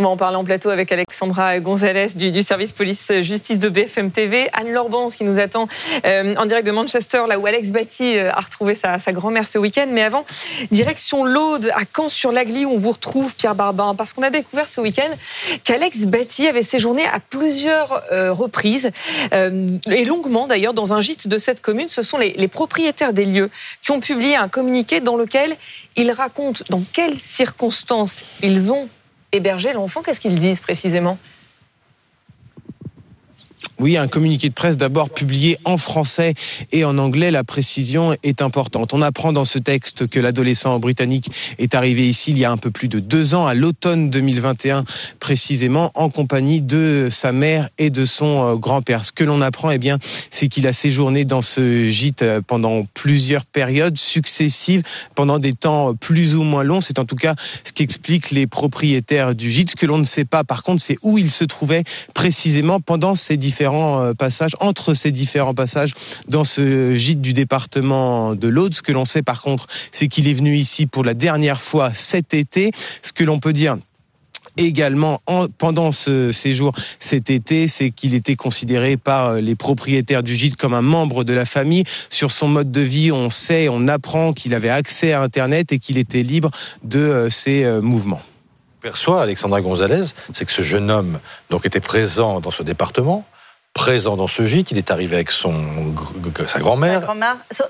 On va en parler en plateau avec Alexandra Gonzalez du, service police-justice de BFM TV, Anne Lorbans qui nous attend euh, en direct de Manchester, là où Alex Batty euh, a retrouvé sa, grand-mère ce week-end. Mais avant, direction l'Aude, à Caen-sur-l'Agly, où on vous retrouve, Pierre Barbin, parce qu'on a découvert ce week-end qu'Alex Batty avait séjourné à plusieurs euh, reprises, et longuement d'ailleurs, dans un gîte de cette commune. Ce sont les propriétaires des lieux qui ont publié un communiqué dans lequel ils racontent dans quelles circonstances ils ont hébergé l'enfant. Qu'est-ce qu'ils disent précisément? Oui, un communiqué de presse d'abord publié en français et en anglais. La précision est importante. On apprend dans ce texte que l'adolescent britannique est arrivé ici il y a un peu plus de deux ans, à l'automne 2021 précisément, en compagnie de sa mère et de son euh, grand-père. Ce que l'on apprend, eh bien, c'est qu'il a séjourné dans ce gîte euh, pendant plusieurs périodes successives, pendant des temps plus ou moins longs. C'est en tout cas ce qu'expliquent les propriétaires du gîte. Ce que l'on ne sait pas, par contre, c'est où il se trouvait précisément pendant ces différents euh, passages, entre ces différents passages dans ce gîte du département de l'Aude. Ce que l'on sait par contre, c'est qu'il est venu ici pour la dernière fois cet été. Ce que l'on peut dire également pendant ce séjour cet été, c'est qu'il était considéré par euh, les propriétaires du gîte comme un membre de la famille. Sur son mode de vie, on sait, on apprend qu'il avait accès à Internet et qu'il était libre de euh, ses mouvements perçoit Alexandra Gonzalez, c'est que ce jeune homme donc était présent dans ce département, présent dans ce gîte. Il est arrivé avec son, sa grand-mère.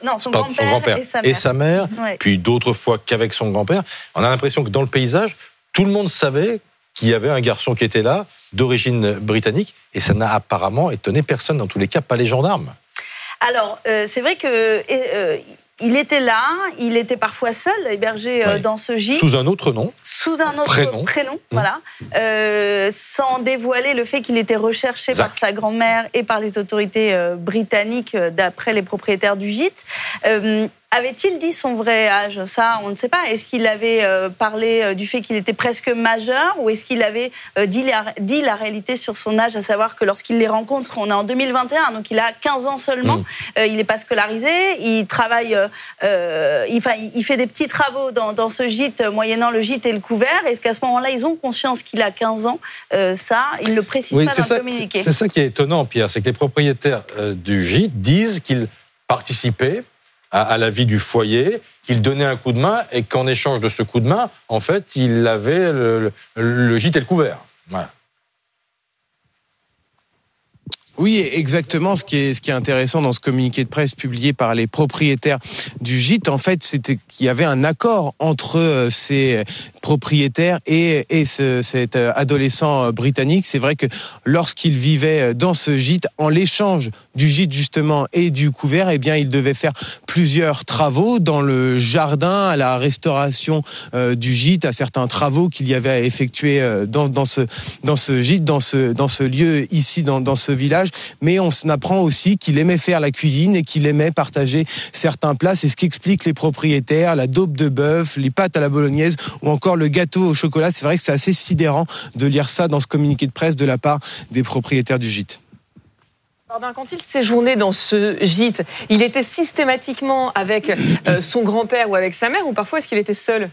non, son grand-père et, sa mère. Puis d'autres fois qu'avec son grand-père. On a l'impression que dans le paysage, tout le monde savait qu'il y avait un garçon qui était là, d'origine britannique, et ça n'a apparemment étonné personne, dans tous les cas, pas les gendarmes. Alors, euh, c'est vrai que euh, il était là, il était parfois seul, hébergé euh, dans ce gîte. Sous un autre nom. Sous un autre prénom, prénom mmh. voilà. Euh, sans dévoiler le fait qu'il était recherché par sa grand-mère et par les autorités euh, britanniques, d'après les propriétaires du gîte. Avait-il dit son vrai âge? Ça, on ne sait pas. Est-ce qu'il avait euh, parlé euh, du fait qu'il était presque majeur ou est-ce qu'il avait euh, dit, la, réalité sur son âge, à savoir que lorsqu'il les rencontre, on est en 2021, donc il a 15 ans seulement, mm. il n'est pas scolarisé, il travaille, il, il, fait des petits travaux dans, ce gîte, moyennant le gîte et le couvert. Est-ce qu'à ce, moment-là, ils ont conscience qu'il a 15 ans? Ça, il ne le précise pas dans le communiqué. C'est ça qui est étonnant, Pierre, c'est que les propriétaires du gîte disent qu'ils participaient à, la vie du foyer, qu'il donnait un coup de main et qu'en échange de ce coup de main, en fait, il avait le, le, gîte et le couvert. Voilà. Oui, exactement. Ce qui est, intéressant dans ce communiqué de presse publié par les propriétaires du gîte, en fait, c'était qu'il y avait un accord entre euh, ces propriétaires et, et ce, cet euh, adolescent euh, britannique. C'est vrai que lorsqu'il vivait dans ce gîte, en l'échange du gîte justement et du couvert, eh bien, il devait faire plusieurs travaux dans le jardin, à la restauration du gîte, à certains travaux qu'il y avait à effectuer dans, ce, gîte, dans ce, lieu ici, dans ce village mais on apprend aussi qu'il aimait faire la cuisine et qu'il aimait partager certains plats. C'est ce qu'expliquent les propriétaires, la daube de bœuf, les pâtes à la bolognaise ou encore le gâteau au chocolat. C'est vrai que c'est assez sidérant de lire ça dans ce communiqué de presse de la part des propriétaires du gîte. Quand il séjournait dans ce gîte, il était systématiquement avec euh, son grand-père ou avec sa mère ou parfois est-ce qu'il était seul?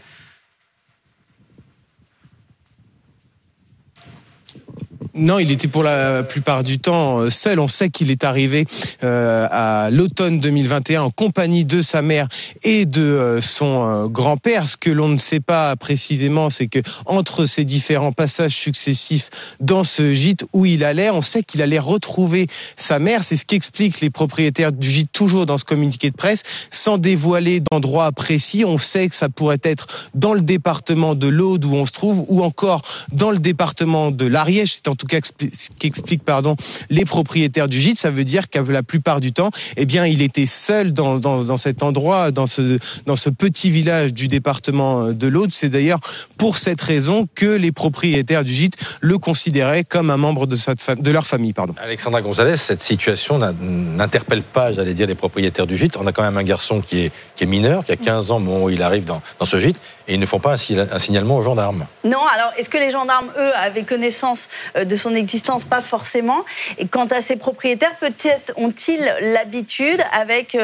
Non, il était pour la plupart du temps euh, seul. On sait qu'il est arrivé euh, à l'automne 2021 en compagnie de sa mère et de euh, son grand-père. Ce que l'on ne sait pas précisément, c'est que entre ces différents passages successifs dans ce gîte où il allait, on sait qu'il allait retrouver sa mère. C'est ce qu'expliquent les propriétaires du gîte toujours dans ce communiqué de presse, sans dévoiler d'endroit précis. On sait que ça pourrait être dans le département de l'Aude où on se trouve, ou encore dans le département de l'Ariège. Qu'expliquent pardon les propriétaires du gîte. Ça veut dire qu'à la plupart du temps, eh bien, il était seul dans, dans, dans cet endroit, dans ce dans ce petit village du département de l'Aude. C'est d'ailleurs pour cette raison que les propriétaires du gîte le considéraient comme un membre de, sa, de leur famille. Pardon. Alexandra Gonzalez, cette situation n'interpelle pas, j'allais dire, les propriétaires du gîte. On a quand même un garçon qui est, qui est mineur, qui a 15 ans au moment où il arrive dans, dans ce gîte, et ils ne font pas un, un signalement aux gendarmes. Non, alors est-ce que les gendarmes, eux, avaient connaissance euh, de son existence, pas forcément. Et quant à ses propriétaires, peut-être ont-ils l'habitude, avec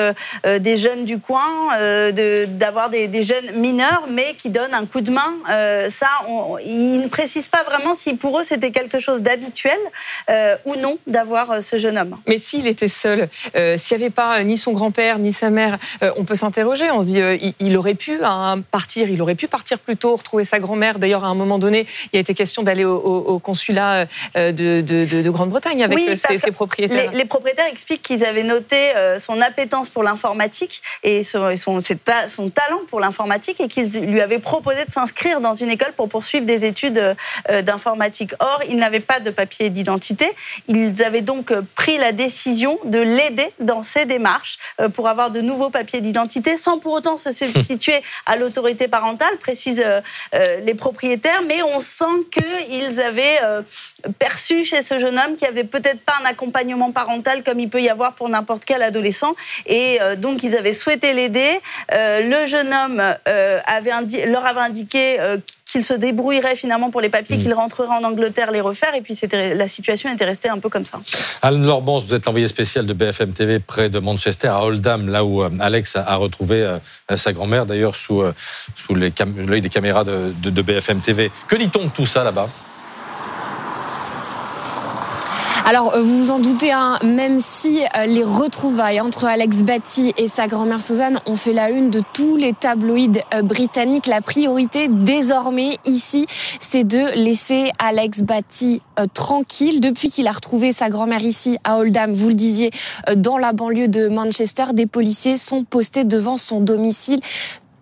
des jeunes du coin, d'avoir des, jeunes mineurs, mais qui donnent un coup de main. ça, on, ils ne précisent pas vraiment si pour eux c'était quelque chose d'habituel ou non d'avoir ce jeune homme. Mais s'il était seul, s'il n'y avait pas ni son grand-père ni sa mère, on peut s'interroger. On se dit, il, aurait pu hein, partir, il aurait pu partir plus tôt, retrouver sa grand-mère. D'ailleurs, à un moment donné, il a été question d'aller au, consulat euh, de, Grande-Bretagne avec euh, ses, propriétaires. Les, propriétaires expliquent qu'ils avaient noté euh, son appétence pour l'informatique et son, son, son talent pour l'informatique et qu'ils lui avaient proposé de s'inscrire dans une école pour poursuivre des études d'informatique. Or, il n'avait pas de papier d'identité. Ils avaient donc pris la décision de l'aider dans ses démarches pour avoir de nouveaux papiers d'identité sans pour autant se situer à l'autorité parentale, précisent les propriétaires, mais on sent qu'ils avaient euh, perçu chez ce jeune homme qu'il n'y avait peut-être pas un accompagnement parental comme il peut y avoir pour n'importe quel adolescent. Et euh, donc, ils avaient souhaité l'aider. Euh, le jeune homme avait leur avait indiqué qu'il se débrouillerait finalement pour les papiers, mm. qu'il rentrerait en Angleterre les refaire. Et puis la situation était restée un peu comme ça. Anne Lorbans, vous êtes l'envoyé spécial de BFM TV près de Manchester, à Oldham, là où Alex a retrouvé sa grand-mère, d'ailleurs sous, sous l'œil des caméras de, de BFM TV. Que dit-on de tout ça là-bas? Alors, euh, vous vous en doutez, hein, même si euh, les retrouvailles entre Alex Batty et sa grand-mère Suzanne ont fait la une de tous les tabloïds euh, britanniques, la priorité désormais ici, c'est de laisser Alex Batty tranquille. Depuis qu'il a retrouvé sa grand-mère ici à Oldham, vous le disiez, dans la banlieue de Manchester, des policiers sont postés devant son domicile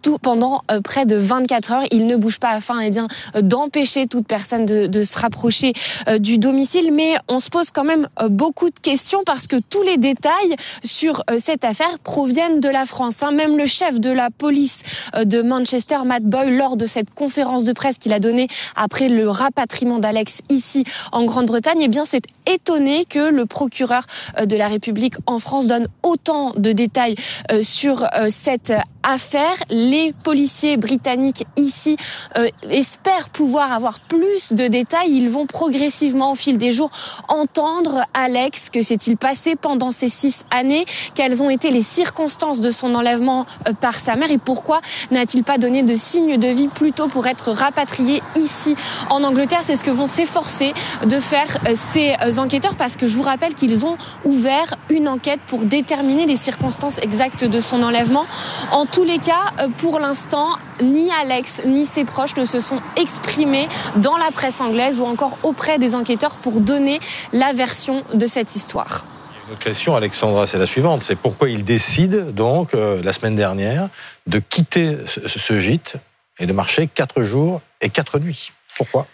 tout pendant euh, près de 24 heures. Il ne bouge pas afin eh bien euh, d'empêcher toute personne de, de, se rapprocher euh, du domicile. Mais on se pose quand même beaucoup de questions parce que tous les détails sur cette affaire proviennent de la France. Hein. Même le chef de la police de Manchester, Matt Boyle, lors de cette conférence de presse qu'il a donnée après le rapatriement d'Alex ici en Grande-Bretagne, eh bien c'est étonné que le procureur de la République en France donne autant de détails sur cette affaire les policiers britanniques ici euh, espèrent pouvoir avoir plus de détails. Ils vont progressivement au fil des jours entendre Alex, que s'est-il passé pendant ces six années, quelles ont été les circonstances de son enlèvement euh, par sa mère et pourquoi n'a-t-il pas donné de signe de vie plutôt pour être rapatrié ici en Angleterre? C'est ce que vont s'efforcer de faire euh, ces enquêteurs parce que je vous rappelle qu'ils ont ouvert une enquête pour déterminer les circonstances exactes de son enlèvement. En tous les cas, pour l'instant, ni Alex ni ses proches ne se sont exprimés dans la presse anglaise ou encore auprès des enquêteurs pour donner la version de cette histoire. Une question, Alexandra, c'est la suivante. C'est pourquoi il décide donc euh, la semaine dernière de quitter ce gîte et de marcher quatre jours et quatre nuits. Pourquoi?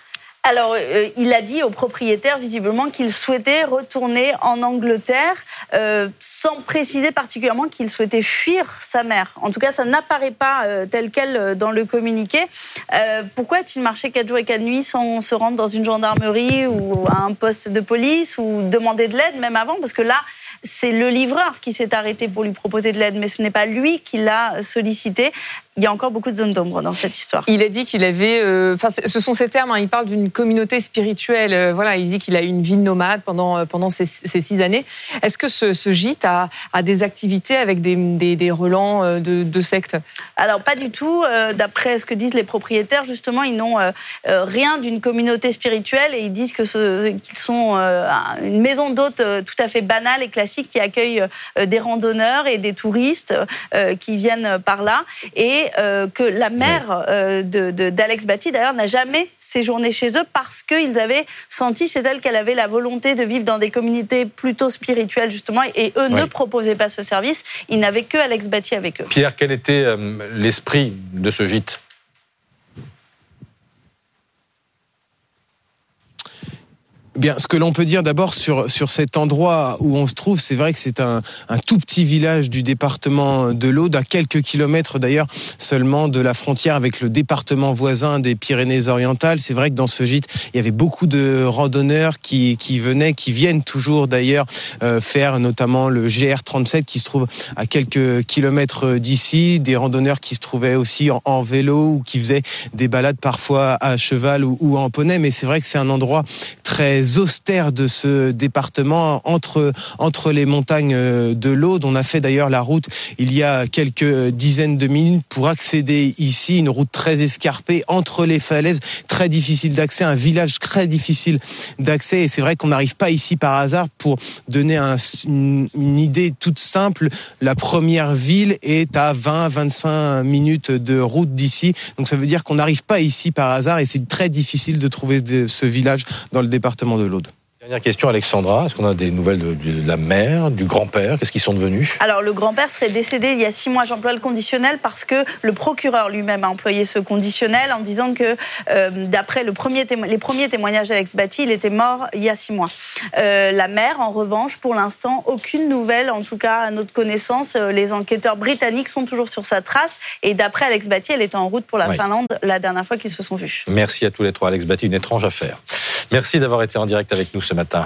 Alors, euh, il a dit au propriétaire visiblement qu'il souhaitait retourner en Angleterre, euh, sans préciser particulièrement qu'il souhaitait fuir sa mère. En tout cas, ça n'apparaît pas euh, tel quel dans le communiqué. pourquoi a-t-il marché quatre jours et quatre nuits sans se rendre dans une gendarmerie ou à un poste de police ou demander de l'aide, même avant? Parce que là, c'est le livreur qui s'est arrêté pour lui proposer de l'aide, mais ce n'est pas lui qui l'a sollicité. Il y a encore beaucoup de zones d'ombre dans cette histoire. Il a dit qu'il avait, euh, enfin, ce sont ses termes. Hein, il parle d'une communauté spirituelle. Euh, voilà, il dit qu'il a eu une vie nomade pendant euh, pendant ces, six années. Est-ce que ce, gîte a, a, des activités avec des, des, relents de, de sectes? Alors pas du tout. D'après ce que disent les propriétaires, justement, ils n'ont rien d'une communauté spirituelle et ils disent que qu'ils sont une maison d'hôtes tout à fait banale et classique qui accueille des randonneurs et des touristes qui viennent par là et euh, que la mère euh, d'Alex Batty, d'ailleurs, n'a jamais séjourné chez eux parce qu'ils avaient senti chez elle qu'elle avait la volonté de vivre dans des communautés plutôt spirituelles, justement, et eux ne proposaient pas ce service. Ils n'avaient que Alex Batty avec eux. Pierre, quel était euh, l'esprit de ce gîte? Bien, ce que l'on peut dire d'abord sur sur cet endroit où on se trouve, c'est vrai que c'est un, un tout petit village du département de l'Aude, à quelques kilomètres d'ailleurs seulement de la frontière avec le département voisin des Pyrénées-Orientales. C'est vrai que dans ce gîte, il y avait beaucoup de randonneurs qui qui venaient, qui viennent toujours d'ailleurs euh, faire notamment le GR37 qui se trouve à quelques kilomètres d'ici, des randonneurs qui se trouvaient aussi en, vélo ou qui faisaient des balades parfois à cheval ou en poney. Mais c'est vrai que c'est un endroit très austère de ce département entre entre les montagnes de l'Aude. On a fait d'ailleurs la route il y a quelques dizaines de minutes pour accéder ici, une route très escarpée entre les falaises, très difficile d'accès, un village très difficile d'accès. Et c'est vrai qu'on n'arrive pas ici par hasard pour donner une idée toute simple. La première ville est à 20-25 minutes de route d'ici. Donc ça veut dire qu'on n'arrive pas ici par hasard et c'est très difficile de trouver ce village dans le département de l'Aude. Dernière question, Alexandra. Est-ce qu'on a des nouvelles de, la mère, du grand-père? Qu'est-ce qu'ils sont devenus? Alors, le grand-père serait décédé il y a six mois. J'emploie le conditionnel parce que le procureur lui-même a employé ce conditionnel en disant que, euh, d'après le premier les premiers témoignages d'Alex Batty, il était mort il y a six mois. Euh, la mère, en revanche, pour l'instant, aucune nouvelle, en tout cas à notre connaissance. Euh, les enquêteurs britanniques sont toujours sur sa trace. Et d'après Alex Batty, elle est en route pour la Finlande la dernière fois qu'ils se sont vus. Merci à tous les trois. Alex Batty, une étrange affaire. Merci d'avoir été en direct avec nous ce matin.